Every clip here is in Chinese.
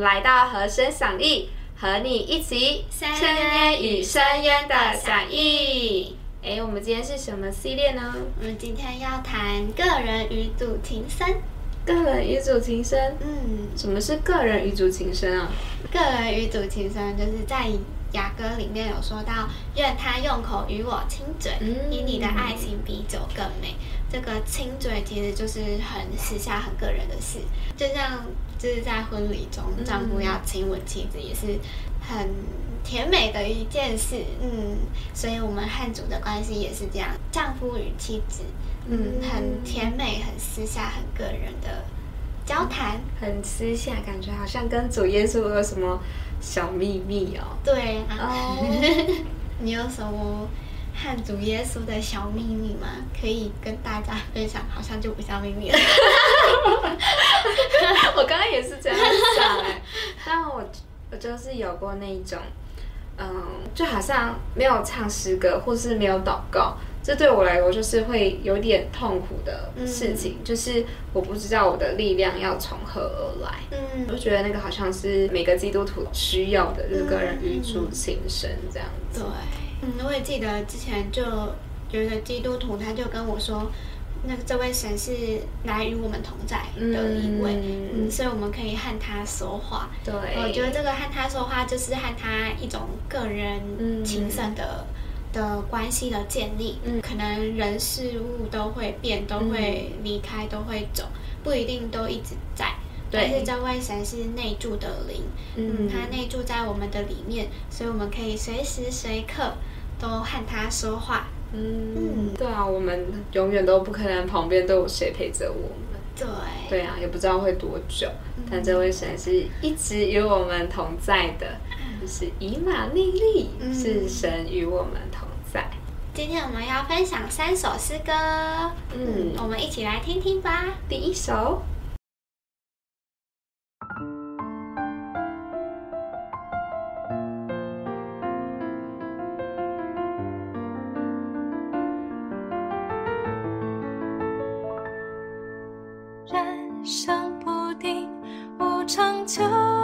来到和声响应，和你一起深渊与深渊的响应。哎，我们今天是什么系列呢？我们今天要谈个人与主情深。个人与主情深，嗯，什么是个人与主情深啊？个人与主情深就是在雅歌里面有说到，愿他用口与我亲嘴，以你的爱情比酒更美。这个亲嘴其实就是很私下、很个人的事，就像就是在婚礼中，丈夫要亲吻妻子，也是很甜美的一件事。嗯，所以我们汉族的关系也是这样，丈夫与妻子，嗯，很甜美、很私下、很个人的交谈，很私下，感觉好像跟主耶稣有什么小秘密哦。对啊，你有什么？汉族耶稣的小秘密吗？可以跟大家分享，好像就不像秘密了。我刚刚也是这样想哎，但我我就是有过那一种，嗯，就好像没有唱诗歌或是没有祷告，这对我来说就是会有点痛苦的事情，就是我不知道我的力量要从何而来。嗯，我就觉得那个好像是每个基督徒需要的，就是个人语出心声这样子。对。嗯，我也记得之前就有一个基督徒，他就跟我说，那个这位神是来与我们同在的一位，嗯，所以我们可以和他说话。对，我觉得这个和他说话，就是和他一种个人情深的的关系的建立。嗯，可能人事物都会变，都会离开，都会走，不一定都一直在。但是这位神是内住的灵，嗯，他内住在我们的里面，所以我们可以随时随刻。都和他说话，嗯，对啊，我们永远都不可能旁边都有谁陪着我们，对，对啊，也不知道会多久，但这位神是一直与我们同在的，就是以马内利，是神与我们。今天我们要分享三首诗歌，嗯，我们一起来听听吧。第一首，人生不定，无常就。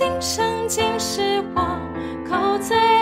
今生今世我口醉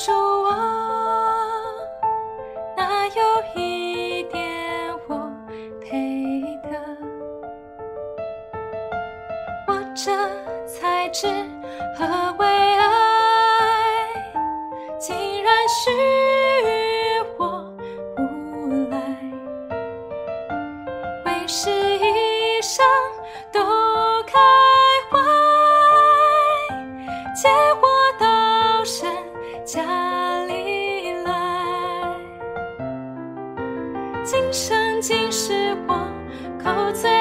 祝我，靠在。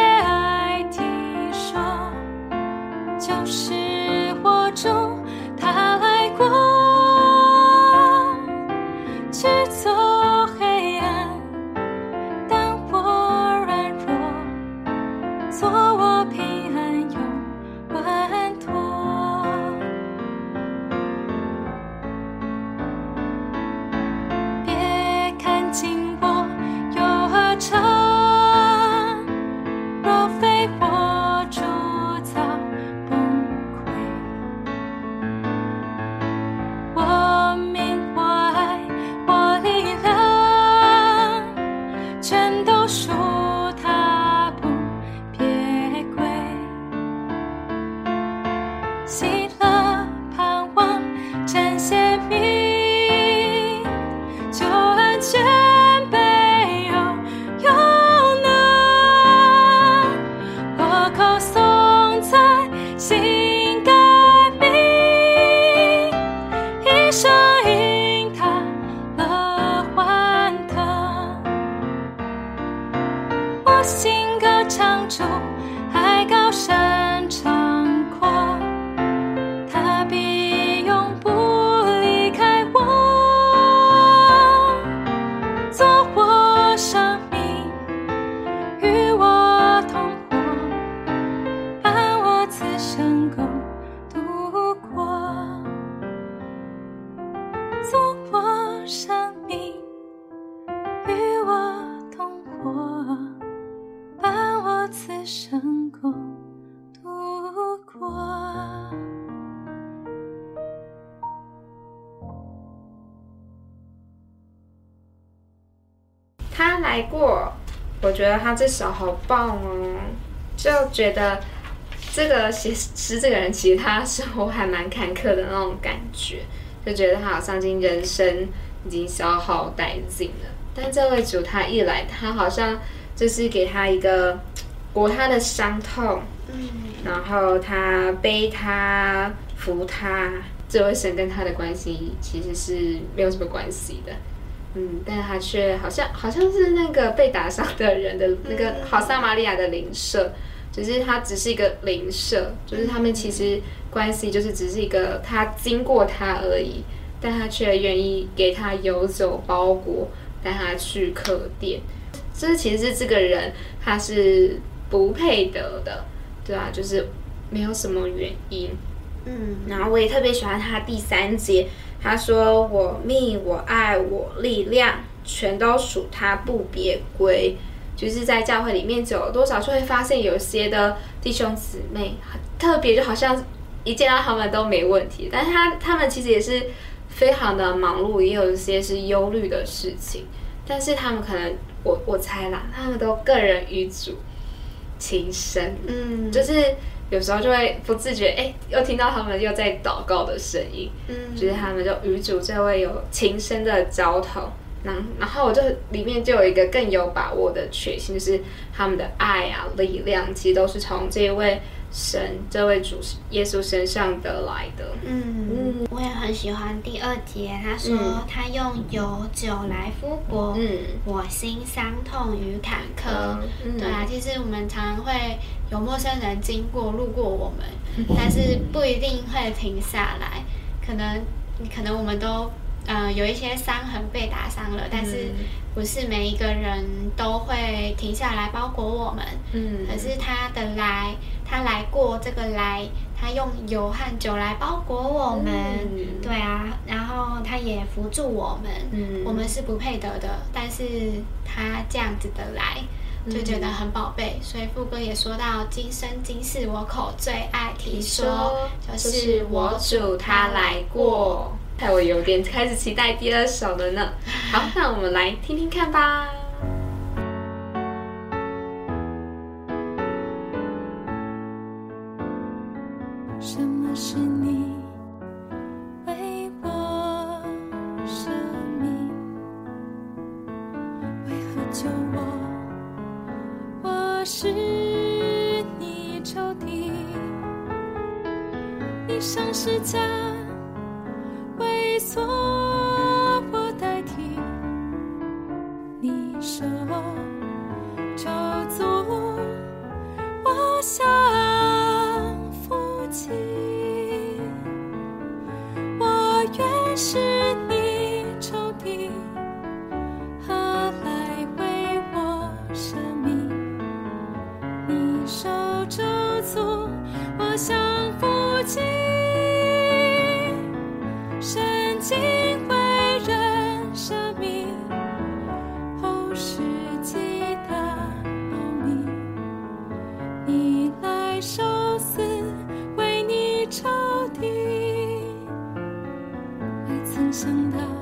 觉得他这首好棒哦，就觉得这个写诗这个人其实他生活还蛮坎坷的那种感觉，就觉得他好像已经人生已经消耗殆尽了。但这位主他一来，他好像就是给他一个裹他的伤痛，嗯，然后他背他扶他。这位神跟他的关系其实是没有什么关系的，嗯，但是他却好像好像是那个被打伤的人的那个好撒玛利亚的灵舍，只是他只是一个灵舍，就是他们其实关系就是只是一个他经过他而已，但他却愿意给他油酒包裹，带他去客店，这其实是这个人他是不配得的，对啊，就是没有什么原因。嗯，然后我也特别喜欢他第三节，他说：“我命、我爱、我力量，全都属他，不别归。”就是在教会里面久了多少，就会发现有些的弟兄姊妹特别，就好像一见到他们都没问题，但是他他们其实也是非常的忙碌，也有一些是忧虑的事情，但是他们可能，我我猜啦，他们都个人与主情深，嗯，就是。有时候就会不自觉，哎，又听到他们又在祷告的声音，嗯，就是他们就与主这位有情深的交头，然然后我就里面就有一个更有把握的确信，就是他们的爱啊力量，其实都是从这位。神这位主耶稣身上得来的，嗯嗯，我也很喜欢第二节，他说他用油酒来敷裹，嗯，我心伤痛与坎坷，嗯。对啊，其实我们常常会有陌生人经过路过我们，但是不一定会停下来，可能可能我们都。呃，有一些伤痕被打伤了，但是不是每一个人都会停下来包裹我们。嗯，可是他的来，他来过这个来，他用油和酒来包裹我们。对啊，然后他也扶助我们。嗯，我们是不配得的，但是他这样子的来，就觉得很宝贝。所以副歌也说到：今生今世，我口最爱提说，就是我主他来过。害我有点开始期待第二首了呢。好，那我们来听听看吧。做随我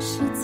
是。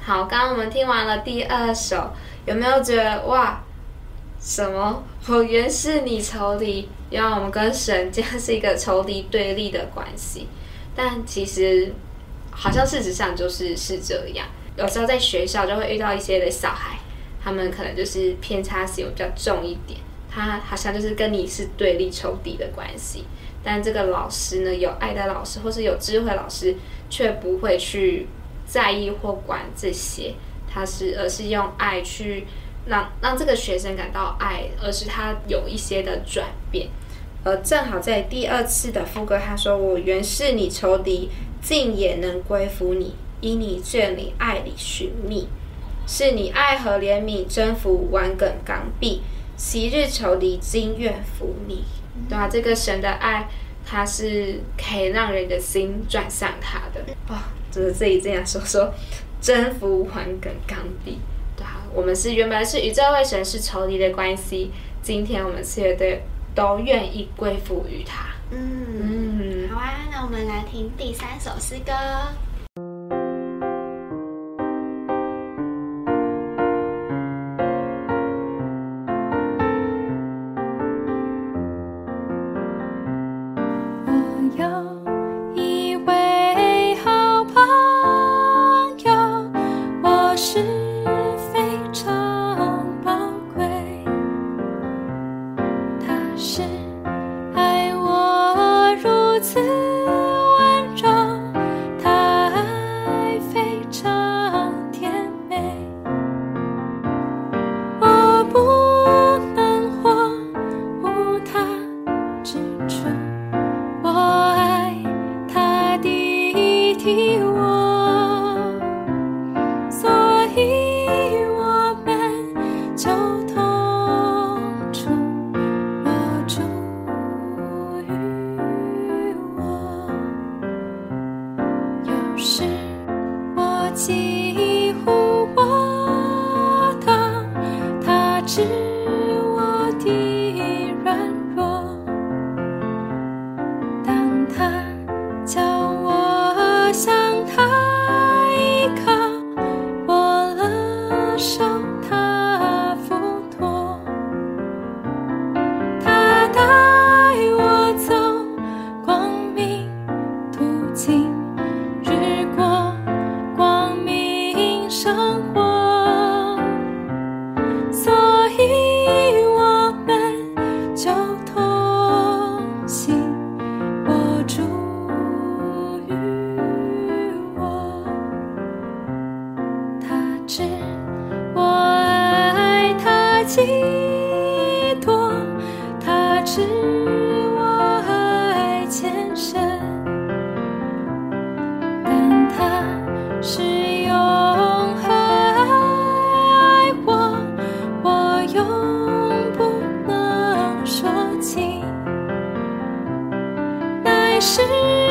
好，刚刚我们听完了第二首，有没有觉得哇，什么？我原是你仇敌，原来我们跟神这样是一个仇敌对立的关系。但其实，好像事实上就是是这样。有时候在学校就会遇到一些的小孩，他们可能就是偏差性比较重一点，他好像就是跟你是对立仇敌的关系。但这个老师呢，有爱的老师或是有智慧老师，却不会去。在意或管这些，他是而是用爱去让让这个学生感到爱，而是他有一些的转变。而正好在第二次的副歌，他说：“我原是你仇敌，竟也能归服你，因你眷里爱里寻觅，是你爱和怜悯征服顽梗刚愎，昔日仇敌今愿服你。”对啊，这个神的爱，它是可以让人的心转向他的啊。就是自己这样说说，征服顽梗刚愎，对啊，我们是原本是与这位神是仇敌的关系，今天我们四对都愿意归附于他。嗯嗯，好啊，那我们来听第三首诗歌。是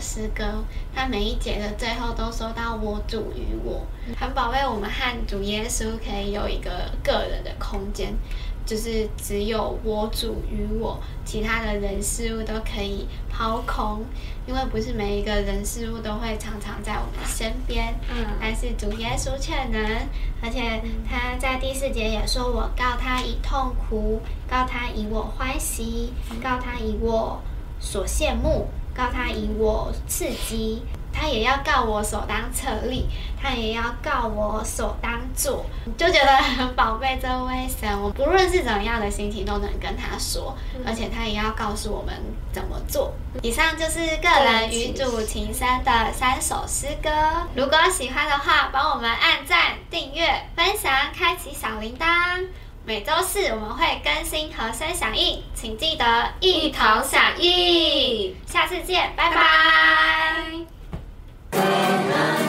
诗歌，它每一节的最后都说到“我主与我”，很宝贝我们和主耶稣可以有一个个人的空间，就是只有我主与我，其他的人事物都可以抛空，因为不是每一个人事物都会常常在我们身边，嗯，但是主耶稣却能，而且他在第四节也说：“我告他以痛苦，告他以我欢喜，告他以我所羡慕。”告他以我刺激，他也要告我所当策立，他也要告我所当做，就觉得很宝贝这位神，我不论是怎么样的心情都能跟他说，而且他也要告诉我们怎么做。以上就是个人与主情深的三首诗歌，如果喜欢的话，帮我们按赞、订阅、分享、开启小铃铛。每周四我们会更新和声响应请记得一同响应。下次见拜拜。